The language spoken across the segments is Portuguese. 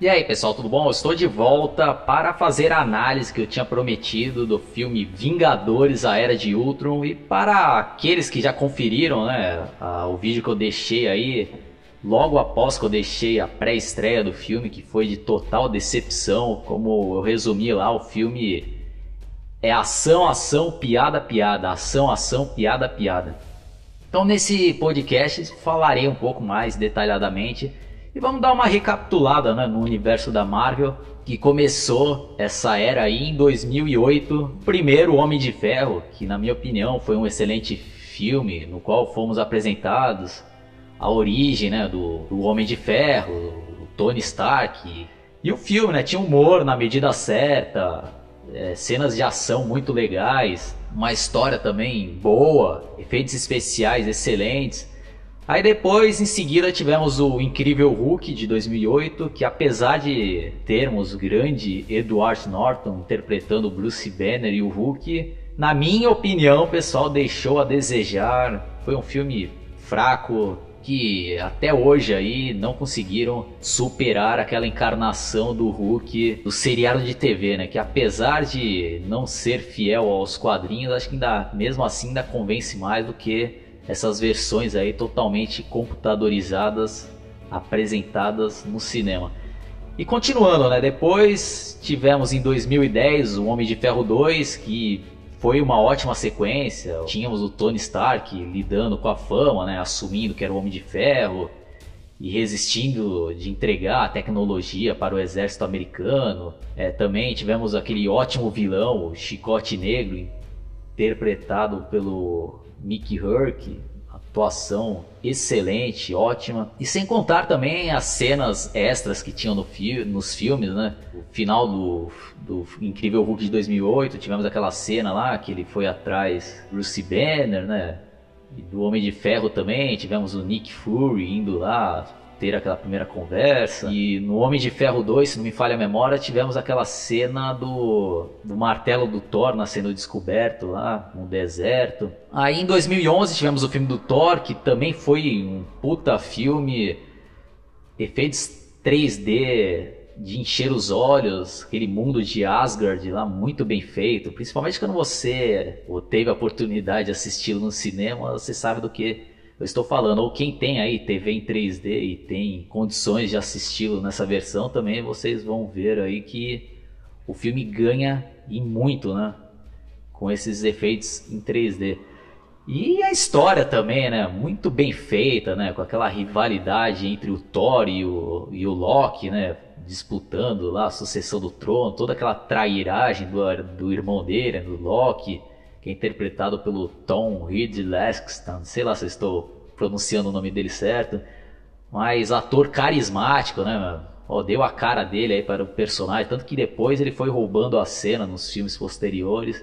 E aí pessoal, tudo bom? Eu estou de volta para fazer a análise que eu tinha prometido do filme Vingadores A Era de Ultron e para aqueles que já conferiram né, a, o vídeo que eu deixei aí logo após que eu deixei a pré-estreia do filme, que foi de total decepção, como eu resumi lá, o filme é ação, ação, piada, piada, ação, ação, piada, piada. Então nesse podcast falarei um pouco mais detalhadamente e vamos dar uma recapitulada né, no universo da Marvel, que começou essa era aí em 2008. Primeiro Homem de Ferro, que na minha opinião foi um excelente filme, no qual fomos apresentados a origem né, do, do Homem de Ferro, o Tony Stark. E o filme né, tinha humor na medida certa, é, cenas de ação muito legais, uma história também boa, efeitos especiais excelentes. Aí depois, em seguida, tivemos o Incrível Hulk de 2008, que apesar de termos o grande Edward Norton interpretando Bruce Banner e o Hulk, na minha opinião, pessoal, deixou a desejar. Foi um filme fraco, que até hoje aí não conseguiram superar aquela encarnação do Hulk do seriado de TV, né? Que apesar de não ser fiel aos quadrinhos, acho que ainda mesmo assim ainda convence mais do que essas versões aí totalmente computadorizadas apresentadas no cinema. E continuando, né? Depois tivemos em 2010 o Homem de Ferro 2, que foi uma ótima sequência. Tínhamos o Tony Stark lidando com a fama, né, assumindo que era o Homem de Ferro e resistindo de entregar a tecnologia para o exército americano. É, também tivemos aquele ótimo vilão, o Chicote Negro, interpretado pelo Mickey Herc, atuação excelente, ótima. E sem contar também as cenas extras que tinham no fi nos filmes, né? O final do, do Incrível Hulk de 2008, tivemos aquela cena lá que ele foi atrás do Bruce Banner, né? E do Homem de Ferro também, tivemos o Nick Fury indo lá ter aquela primeira conversa. E no Homem de Ferro 2, se não me falha a memória, tivemos aquela cena do, do martelo do Thor sendo descoberto lá no deserto. Aí em 2011 tivemos o filme do Thor, que também foi um puta filme, efeitos 3D de encher os olhos, aquele mundo de Asgard lá muito bem feito, principalmente quando você teve a oportunidade de assisti-lo no cinema, você sabe do que eu estou falando, ou quem tem aí TV em 3D e tem condições de assisti-lo nessa versão, também vocês vão ver aí que o filme ganha e muito, né? Com esses efeitos em 3D. E a história também, né? Muito bem feita, né? Com aquela rivalidade entre o Thor e o, e o Loki, né? Disputando lá a sucessão do trono, toda aquela trairagem do, do irmão dele, do Loki que é interpretado pelo Tom Hiddleston, sei lá se estou pronunciando o nome dele certo, mas ator carismático, né? Deu a cara dele aí para o personagem, tanto que depois ele foi roubando a cena nos filmes posteriores.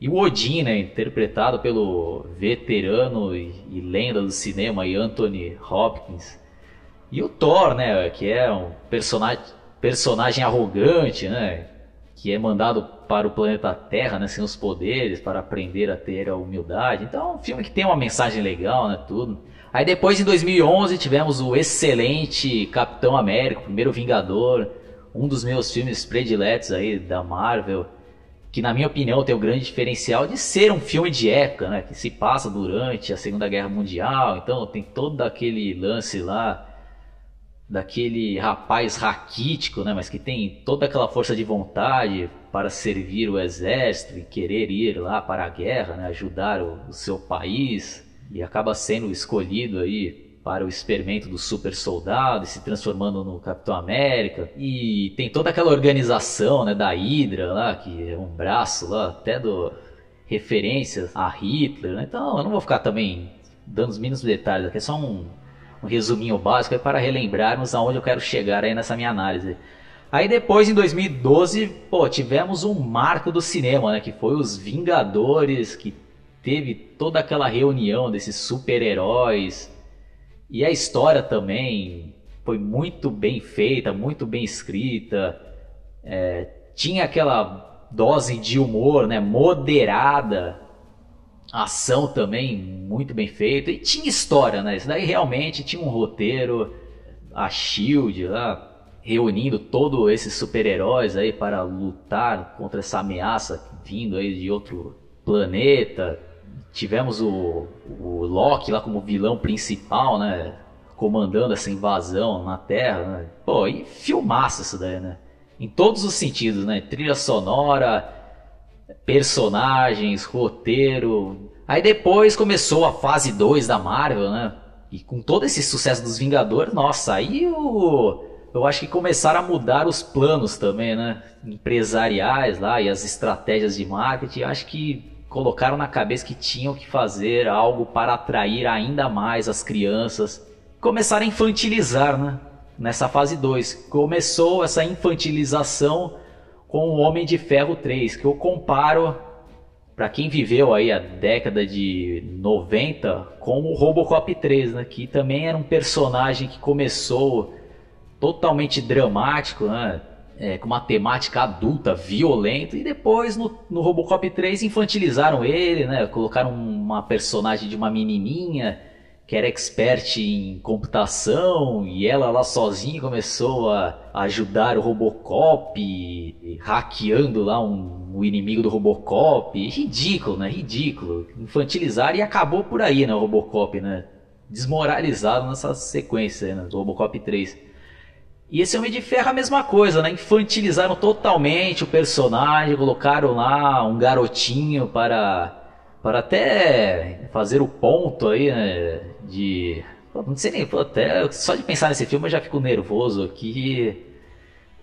E o Odin, né, interpretado pelo veterano e, e lenda do cinema Anthony Hopkins. E o Thor, né, que é um personagem, personagem arrogante, né, que é mandado para o planeta Terra, né, sem os poderes, para aprender a ter a humildade. Então, é um filme que tem uma mensagem legal, né, tudo. Aí depois, em 2011, tivemos o excelente Capitão América, o primeiro Vingador, um dos meus filmes prediletos aí da Marvel, que na minha opinião tem o grande diferencial de ser um filme de época, né, que se passa durante a Segunda Guerra Mundial, então tem todo aquele lance lá daquele rapaz raquítico, né, mas que tem toda aquela força de vontade para servir o exército e querer ir lá para a guerra, né, ajudar o, o seu país e acaba sendo escolhido aí para o experimento do super soldado e se transformando no Capitão América. E tem toda aquela organização né, da Hydra lá, que é um braço lá, até do referências a Hitler. Né? Então eu não vou ficar também dando os mínimos detalhes, aqui é só um, um resuminho básico para relembrarmos aonde eu quero chegar aí nessa minha análise. Aí depois, em 2012, pô, tivemos um marco do cinema, né? Que foi os Vingadores, que teve toda aquela reunião desses super-heróis. E a história também foi muito bem feita, muito bem escrita. É, tinha aquela dose de humor, né? Moderada ação também muito bem feita e tinha história, né? Isso daí realmente tinha um roteiro, a Shield lá reunindo todos esses super-heróis aí para lutar contra essa ameaça vindo aí de outro planeta. Tivemos o, o Loki lá como vilão principal, né? Comandando essa invasão na Terra, né? Pô, e filmaça isso daí, né? Em todos os sentidos, né? Trilha sonora, personagens, roteiro. Aí depois começou a fase 2 da Marvel, né? E com todo esse sucesso dos Vingadores, nossa, aí o. Eu acho que começaram a mudar os planos também, né? Empresariais lá e as estratégias de marketing. Acho que colocaram na cabeça que tinham que fazer algo para atrair ainda mais as crianças. Começaram a infantilizar, né? Nessa fase 2. Começou essa infantilização com o Homem de Ferro 3, que eu comparo para quem viveu aí a década de 90 com o Robocop 3, né, que também era um personagem que começou totalmente dramático, né, é, com uma temática adulta, violenta, e depois no, no Robocop 3 infantilizaram ele, né, colocaram uma personagem de uma menininha que era expert em computação e ela lá sozinha começou a ajudar o Robocop, hackeando lá um, um inimigo do Robocop. Ridículo, né? Ridículo. Infantilizar e acabou por aí, né? O Robocop, né? Desmoralizado nessa sequência né? do Robocop 3. E esse Homem de Ferro a mesma coisa, né? Infantilizaram totalmente o personagem, colocaram lá um garotinho para para até fazer o ponto aí, né, de não sei nem, até só de pensar nesse filme eu já fico nervoso aqui.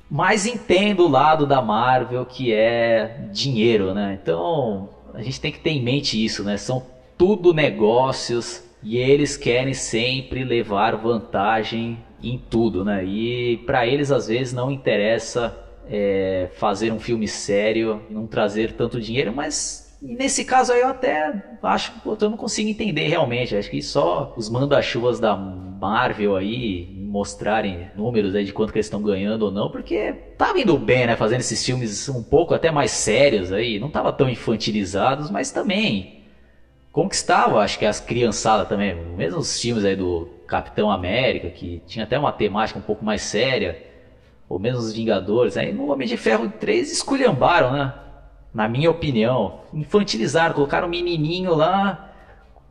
Mas entendo o lado da Marvel que é dinheiro, né? Então, a gente tem que ter em mente isso, né? São tudo negócios e eles querem sempre levar vantagem em tudo, né? E para eles às vezes não interessa é, fazer um filme sério, não trazer tanto dinheiro, mas nesse caso aí eu até acho que eu não consigo entender realmente. Acho que só os manda-chuvas da Marvel aí mostrarem números aí de quanto que eles estão ganhando ou não, porque tava indo bem, né? Fazendo esses filmes um pouco até mais sérios aí, não tava tão infantilizados, mas também conquistava, acho que as criançadas também, mesmo os filmes aí do Capitão América, que tinha até uma temática um pouco mais séria, ou mesmo os Vingadores, aí no Homem de Ferro 3 esculhambaram, né? Na minha opinião, infantilizaram, colocaram um menininho lá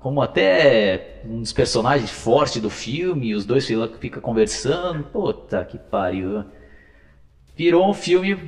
como até um dos personagens fortes do filme, os dois ficam conversando, puta que pariu. Virou um filme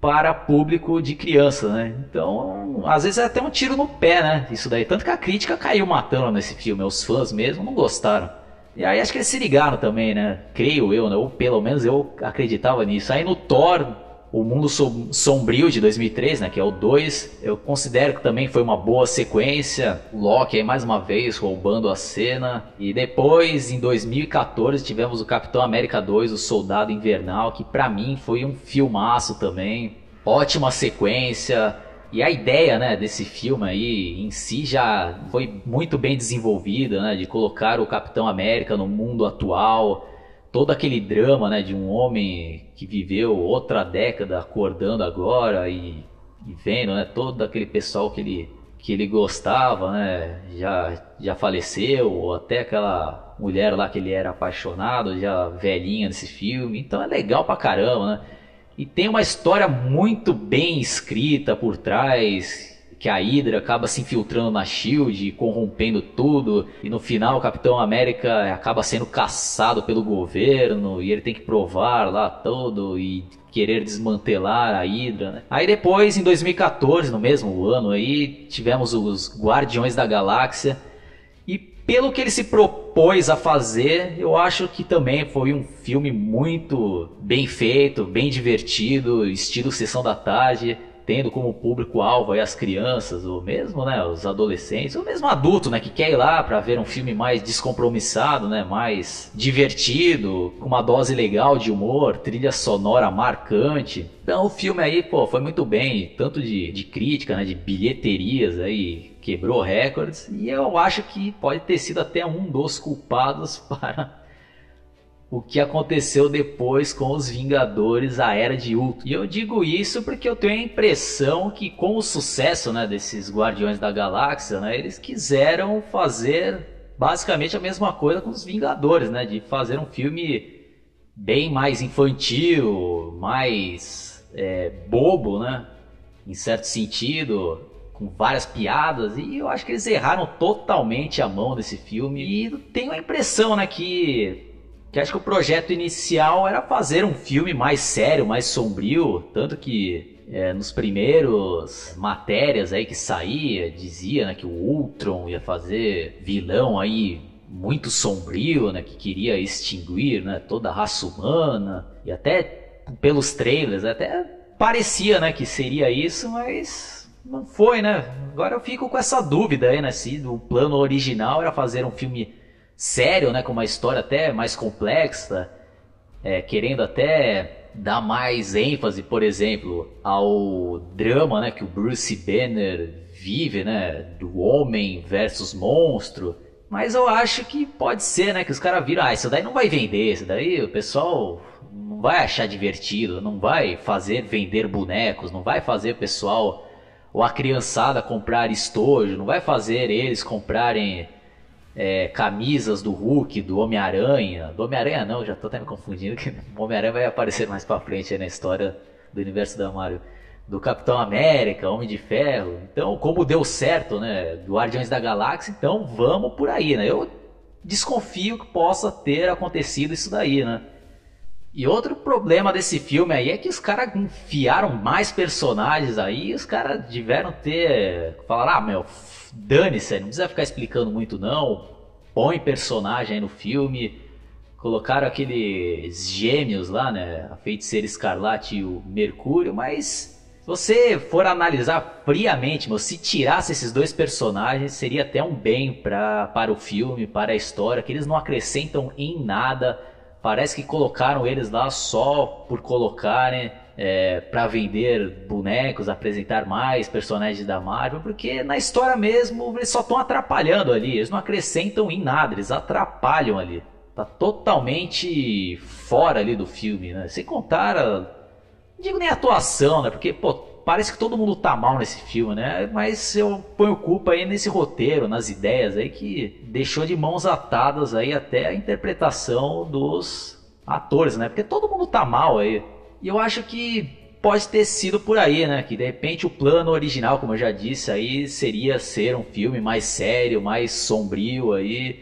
para público de criança, né? Então, às vezes é até um tiro no pé, né? Isso daí. Tanto que a crítica caiu matando nesse filme. Os fãs mesmo não gostaram. E aí acho que eles se ligaram também, né? Creio eu, né? Ou pelo menos eu acreditava nisso. Aí no Thor, o Mundo Sombrio de 2003, né, que é o 2, eu considero que também foi uma boa sequência. O Loki aí mais uma vez roubando a cena. E depois, em 2014, tivemos o Capitão América 2, o Soldado Invernal, que para mim foi um filmaço também. Ótima sequência. E a ideia, né, desse filme aí em si já foi muito bem desenvolvida, né, de colocar o Capitão América no mundo atual todo aquele drama né, de um homem que viveu outra década acordando agora e, e vendo né, todo aquele pessoal que ele, que ele gostava né, já, já faleceu, ou até aquela mulher lá que ele era apaixonado, já velhinha nesse filme. Então é legal pra caramba, né? E tem uma história muito bem escrita por trás, que a Hydra acaba se infiltrando na Shield, corrompendo tudo, e no final o Capitão América acaba sendo caçado pelo governo e ele tem que provar lá todo e querer desmantelar a Hydra. Né? Aí depois, em 2014, no mesmo ano aí, tivemos os Guardiões da Galáxia e pelo que ele se propôs a fazer, eu acho que também foi um filme muito bem feito, bem divertido, estilo sessão da tarde tendo como público-alvo as crianças, ou mesmo né, os adolescentes, ou mesmo adulto né, que quer ir lá para ver um filme mais descompromissado, né, mais divertido, com uma dose legal de humor, trilha sonora marcante. Então o filme aí pô, foi muito bem, tanto de, de crítica, né, de bilheterias, aí, quebrou recordes, e eu acho que pode ter sido até um dos culpados para o que aconteceu depois com os Vingadores, a Era de Ultron. E eu digo isso porque eu tenho a impressão que com o sucesso né, desses Guardiões da Galáxia, né, eles quiseram fazer basicamente a mesma coisa com os Vingadores, né, de fazer um filme bem mais infantil, mais é, bobo, né? Em certo sentido, com várias piadas, e eu acho que eles erraram totalmente a mão desse filme. E tenho a impressão, né, que, que acho que o projeto inicial era fazer um filme mais sério, mais sombrio, tanto que é, nos primeiros matérias aí que saía, dizia né, que o Ultron ia fazer vilão aí muito sombrio, né, que queria extinguir né, toda a raça humana, e até pelos trailers, até parecia né, que seria isso, mas não foi, né? Agora eu fico com essa dúvida aí, né, se o plano original era fazer um filme sério, né, com uma história até mais complexa, é, querendo até dar mais ênfase, por exemplo, ao drama, né, que o Bruce Banner vive, né, do homem versus monstro, mas eu acho que pode ser, né? Que os caras viram, ah, isso daí não vai vender, isso daí o pessoal não vai achar divertido, não vai fazer vender bonecos, não vai fazer o pessoal ou a criançada comprar estojo, não vai fazer eles comprarem é, camisas do Hulk, do Homem-Aranha. Do Homem-Aranha não, já tô até me confundindo, que o Homem-Aranha vai aparecer mais pra frente na história do universo da Mario do Capitão América, Homem de Ferro. Então, como deu certo, né, do Guardiões da Galáxia, então vamos por aí, né? Eu desconfio que possa ter acontecido isso daí, né? E outro problema desse filme aí é que os caras enfiaram mais personagens aí, os caras tiveram ter. Falaram, ah, meu, dane-se, não precisa ficar explicando muito não. Põe personagem aí no filme. Colocaram aqueles gêmeos lá, né? A feiticeira escarlate e o Mercúrio, mas se você for analisar friamente, meu, se tirasse esses dois personagens, seria até um bem pra, para o filme, para a história, que eles não acrescentam em nada. Parece que colocaram eles lá só por colocarem, é, para vender bonecos, apresentar mais personagens da Marvel, porque na história mesmo eles só estão atrapalhando ali, eles não acrescentam em nada, eles atrapalham ali. Tá totalmente fora ali do filme, né? Sem contar digo nem atuação, né? Porque, pô, parece que todo mundo tá mal nesse filme, né? Mas eu ponho culpa aí nesse roteiro, nas ideias aí que deixou de mãos atadas aí até a interpretação dos atores, né? Porque todo mundo tá mal aí. E eu acho que pode ter sido por aí, né? Que de repente o plano original, como eu já disse, aí seria ser um filme mais sério, mais sombrio aí,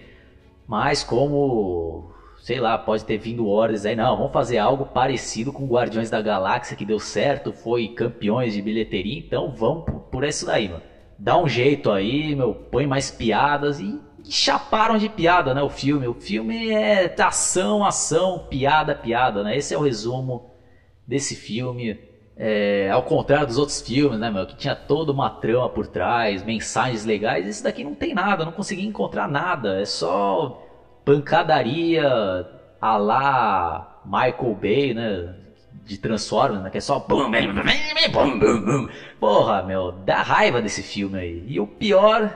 mas como sei lá, pode ter vindo ordens aí, não, vamos fazer algo parecido com Guardiões da Galáxia que deu certo, foi campeões de bilheteria, então vamos por, isso daí, mano. Dá um jeito aí, meu, põe mais piadas e, e chaparam de piada, né, o filme. O filme é ação, ação, piada, piada, né? Esse é o resumo desse filme. É, ao contrário dos outros filmes, né, meu, que tinha toda uma trama por trás, mensagens legais, esse daqui não tem nada, não consegui encontrar nada, é só pancadaria a lá Michael Bay, né? De Transformers, né? Que é só. Porra, meu, dá raiva desse filme aí. E o pior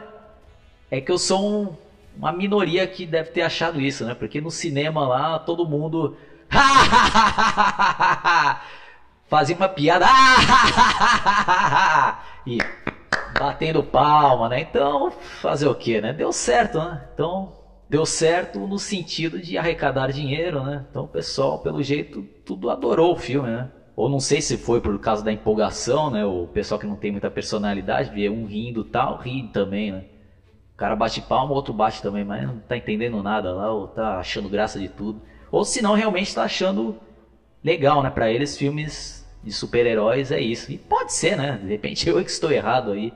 é que eu sou um, uma minoria que deve ter achado isso, né? Porque no cinema lá todo mundo. fazia uma piada. e batendo palma, né? Então, fazer o que, né? Deu certo, né? Então, deu certo no sentido de arrecadar dinheiro, né? Então o pessoal, pelo jeito, tudo adorou o filme, né? Ou não sei se foi por causa da empolgação, né? O pessoal que não tem muita personalidade, vê um rindo tal, ri também, né? O cara bate palma, o outro bate também, mas não tá entendendo nada lá, ou tá achando graça de tudo. Ou se não, realmente tá achando legal, né? Pra eles, filmes de super-heróis é isso. E pode ser, né? De repente eu é que estou errado aí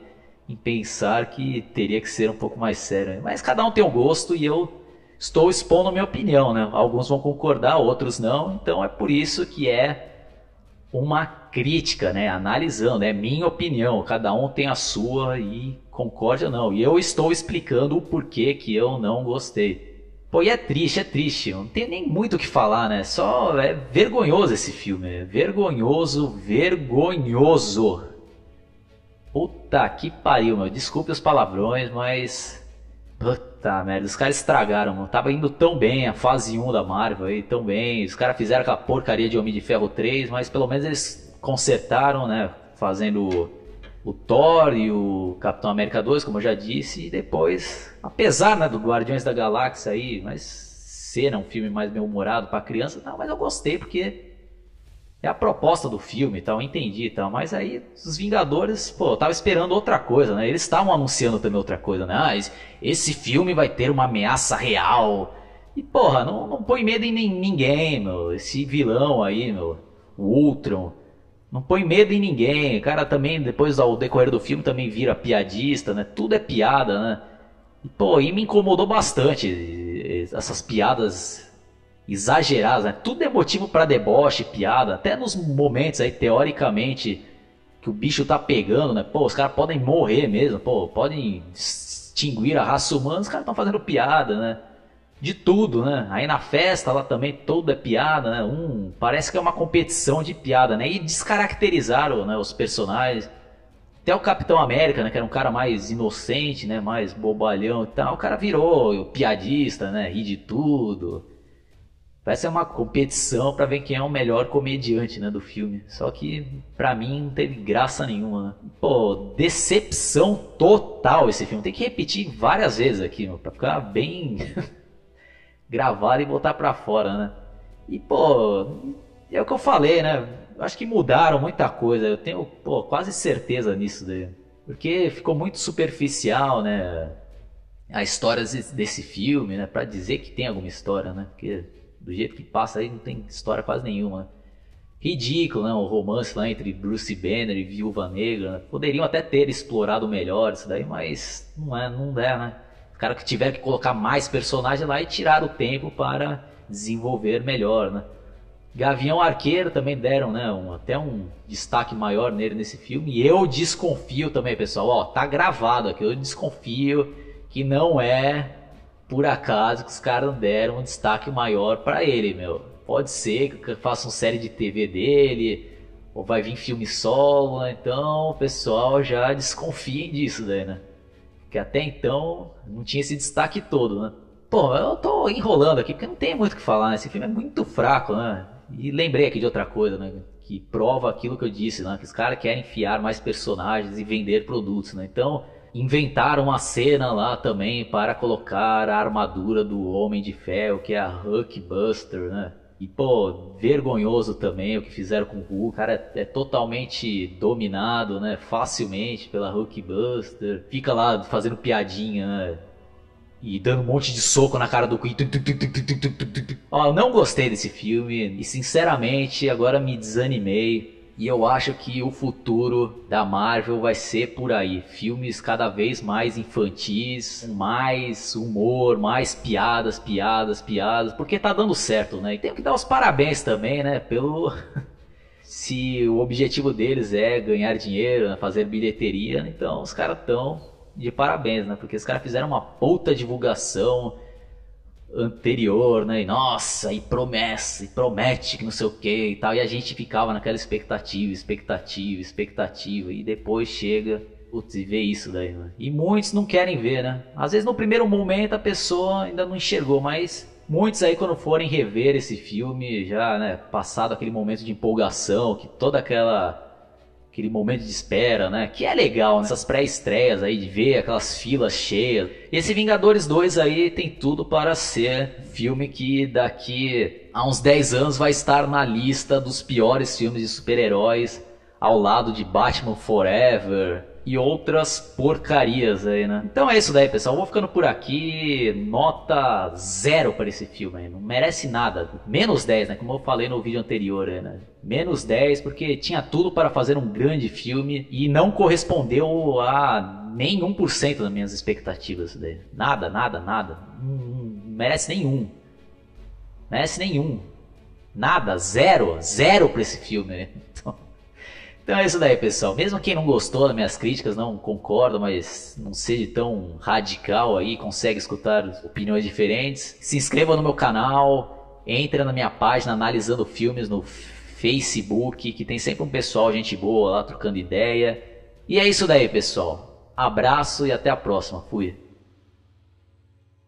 em pensar que teria que ser um pouco mais sério. Mas cada um tem um gosto e eu estou expondo a minha opinião, né? Alguns vão concordar, outros não. Então é por isso que é uma crítica, né? Analisando, é minha opinião. Cada um tem a sua e concorde ou não. E eu estou explicando o porquê que eu não gostei. Pô, e é triste, é triste. Não tem nem muito o que falar, né? Só é vergonhoso esse filme. É vergonhoso, vergonhoso. Puta que pariu, meu. Desculpe os palavrões, mas. Puta merda, os caras estragaram, mano. Tava indo tão bem a fase 1 da Marvel aí, tão bem. Os caras fizeram aquela porcaria de Homem de Ferro 3, mas pelo menos eles consertaram, né? Fazendo o Thor e o Capitão América 2, como eu já disse, e depois, apesar né, do Guardiões da Galáxia aí, mas ser né, um filme mais bem-humorado para criança. Não, mas eu gostei porque é a proposta do filme e tal, entendi e tal. Mas aí os Vingadores, pô, eu tava esperando outra coisa, né? Eles estavam anunciando também outra coisa, né? Ah, esse filme vai ter uma ameaça real. E porra, não, não põe medo em ninguém, meu. Esse vilão aí, meu, o Ultron. Não põe medo em ninguém. O cara também, depois ao decorrer do filme, também vira piadista, né? Tudo é piada, né? E, pô, e me incomodou bastante essas piadas exageradas, né? Tudo é motivo para deboche, piada, até nos momentos aí, teoricamente, que o bicho tá pegando, né? Pô, os caras podem morrer mesmo, pô, podem extinguir a raça humana, os caras estão fazendo piada, né? De tudo, né? Aí na festa lá também tudo é piada, né? Um, parece que é uma competição de piada, né? E descaracterizaram né, os personagens. Até o Capitão América, né, que era um cara mais inocente, né, mais bobalhão e tal, o cara virou piadista, né, ri de tudo. Parece uma competição para ver quem é o melhor comediante, né, do filme. Só que para mim não teve graça nenhuma. Pô, decepção total esse filme. Tem que repetir várias vezes aqui, para ficar bem gravado e botar para fora, né? E pô, é o que eu falei, né? Acho que mudaram muita coisa. Eu tenho pô, quase certeza nisso daí. Porque ficou muito superficial, né? A história desse filme, né? Pra dizer que tem alguma história, né? Porque do jeito que passa aí não tem história quase nenhuma. Ridículo, né? O romance lá entre Bruce Banner e Viúva Negra. Né? Poderiam até ter explorado melhor isso daí, mas não é, não der, né? Os caras que tiveram que colocar mais personagens lá e tirar o tempo para desenvolver melhor, né? Gavião Arqueiro também deram, né, um, até um destaque maior nele nesse filme. E eu desconfio também, pessoal, ó, tá gravado aqui, eu desconfio que não é por acaso que os caras deram um destaque maior para ele, meu. Pode ser que façam série de TV dele, ou vai vir filme solo, né? então o pessoal já desconfiem disso daí, né? Que até então não tinha esse destaque todo, né? Pô, eu tô enrolando aqui porque não tem muito o que falar, né? Esse filme é muito fraco, né? E lembrei aqui de outra coisa, né? Que prova aquilo que eu disse, né? Que os caras querem enfiar mais personagens e vender produtos, né? Então, inventaram uma cena lá também para colocar a armadura do Homem de Ferro, que é a Hulkbuster, né? E, pô, vergonhoso também o que fizeram com o Hulk. O cara é, totalmente dominado, né? Facilmente pela Hulkbuster. Fica lá fazendo piadinha, né? E dando um monte de soco na cara do Queen. Ó, não gostei desse filme. E, sinceramente, agora me desanimei e eu acho que o futuro da Marvel vai ser por aí. Filmes cada vez mais infantis, mais humor, mais piadas, piadas, piadas, porque tá dando certo, né? E tem que dar os parabéns também, né? Pelo. Se o objetivo deles é ganhar dinheiro, né? fazer bilheteria, então os caras estão de parabéns, né? Porque os caras fizeram uma puta divulgação anterior, né? E, nossa, e promessa, e promete que não sei o que e tal. E a gente ficava naquela expectativa, expectativa, expectativa. E depois chega, putz, e vê isso daí, né? E muitos não querem ver, né? Às vezes no primeiro momento a pessoa ainda não enxergou, mas muitos aí quando forem rever esse filme, já, né, passado aquele momento de empolgação, que toda aquela aquele momento de espera, né? Que é legal, né? Essas pré-estreias aí de ver aquelas filas cheias. E esse Vingadores 2 aí tem tudo para ser filme que daqui a uns 10 anos vai estar na lista dos piores filmes de super-heróis ao lado de Batman Forever, e outras porcarias aí, né? Então é isso daí, pessoal. Vou ficando por aqui. Nota zero para esse filme aí. Não merece nada. Menos 10, né? Como eu falei no vídeo anterior, aí, né? Menos 10, porque tinha tudo para fazer um grande filme e não correspondeu a nem 1% das minhas expectativas. Daí. Nada, nada, nada. Não, não merece nenhum. Merece nenhum. Nada, zero, zero para esse filme. Né? Então... É isso daí, pessoal. Mesmo quem não gostou das minhas críticas, não concorda, mas não seja tão radical aí, consegue escutar opiniões diferentes, se inscreva no meu canal, entra na minha página analisando filmes no Facebook, que tem sempre um pessoal, gente boa lá trocando ideia. E é isso daí, pessoal. Abraço e até a próxima. Fui.